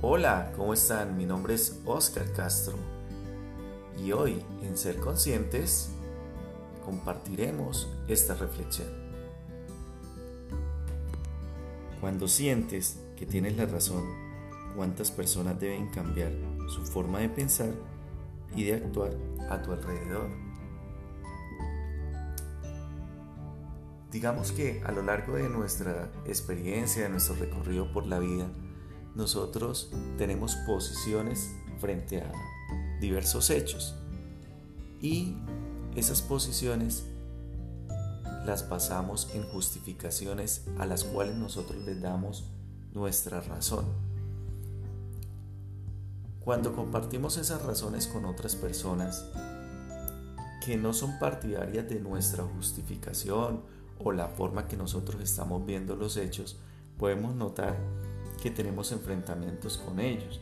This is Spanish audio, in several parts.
Hola, ¿cómo están? Mi nombre es Oscar Castro y hoy en Ser Conscientes compartiremos esta reflexión. Cuando sientes que tienes la razón, ¿cuántas personas deben cambiar su forma de pensar y de actuar a tu alrededor? Digamos que a lo largo de nuestra experiencia, de nuestro recorrido por la vida, nosotros tenemos posiciones frente a diversos hechos y esas posiciones las basamos en justificaciones a las cuales nosotros les damos nuestra razón. Cuando compartimos esas razones con otras personas que no son partidarias de nuestra justificación o la forma que nosotros estamos viendo los hechos, podemos notar que tenemos enfrentamientos con ellos,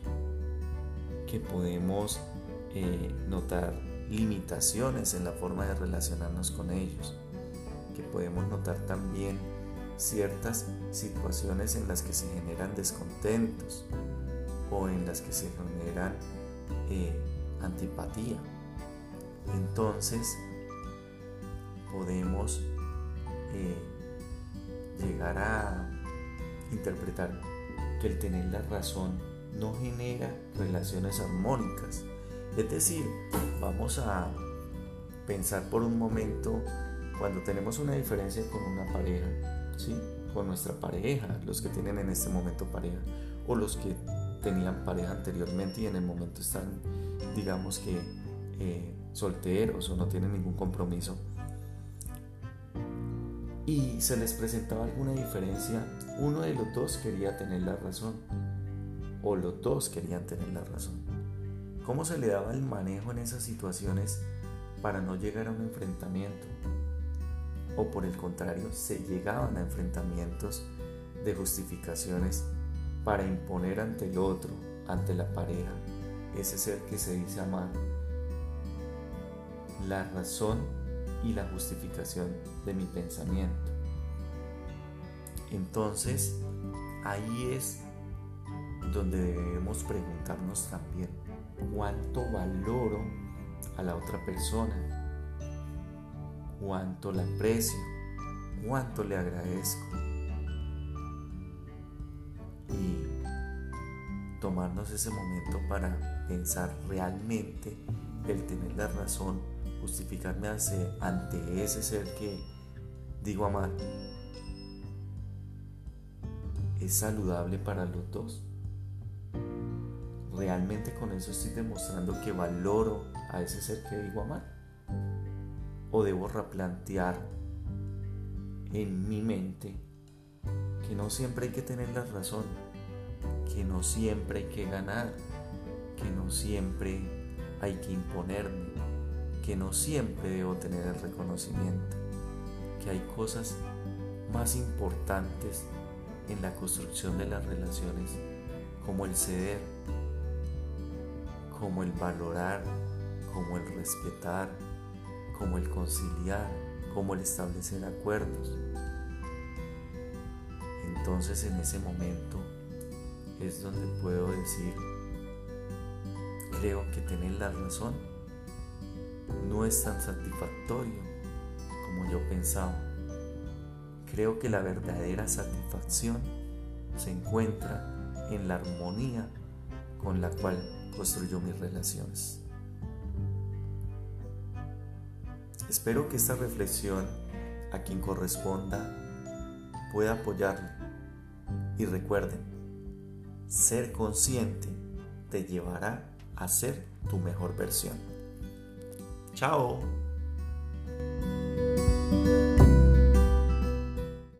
que podemos eh, notar limitaciones en la forma de relacionarnos con ellos, que podemos notar también ciertas situaciones en las que se generan descontentos o en las que se generan eh, antipatía. Entonces podemos eh, llegar a interpretar que el tener la razón no genera relaciones armónicas. Es decir, vamos a pensar por un momento cuando tenemos una diferencia con una pareja, ¿sí? con nuestra pareja, los que tienen en este momento pareja, o los que tenían pareja anteriormente y en el momento están, digamos que, eh, solteros o no tienen ningún compromiso y se les presentaba alguna diferencia, uno de los dos quería tener la razón o los dos querían tener la razón. ¿Cómo se le daba el manejo en esas situaciones para no llegar a un enfrentamiento? O por el contrario, se llegaban a enfrentamientos de justificaciones para imponer ante el otro, ante la pareja, ese ser que se dice amar, la razón y la justificación de mi pensamiento. Entonces, ahí es donde debemos preguntarnos también cuánto valoro a la otra persona, cuánto la aprecio, cuánto le agradezco. Y tomarnos ese momento para pensar realmente el tener la razón justificarme ante ese ser que digo amar es saludable para los dos. ¿Realmente con eso estoy demostrando que valoro a ese ser que digo amar? ¿O debo replantear en mi mente que no siempre hay que tener la razón, que no siempre hay que ganar, que no siempre hay que imponerme, que no siempre debo tener el reconocimiento, que hay cosas más importantes en la construcción de las relaciones, como el ceder, como el valorar, como el respetar, como el conciliar, como el establecer acuerdos. Entonces en ese momento es donde puedo decir, creo que tener la razón no es tan satisfactorio como yo pensaba. Creo que la verdadera satisfacción se encuentra en la armonía con la cual construyo mis relaciones. Espero que esta reflexión a quien corresponda pueda apoyarle. Y recuerden, ser consciente te llevará a ser tu mejor versión. Ciao!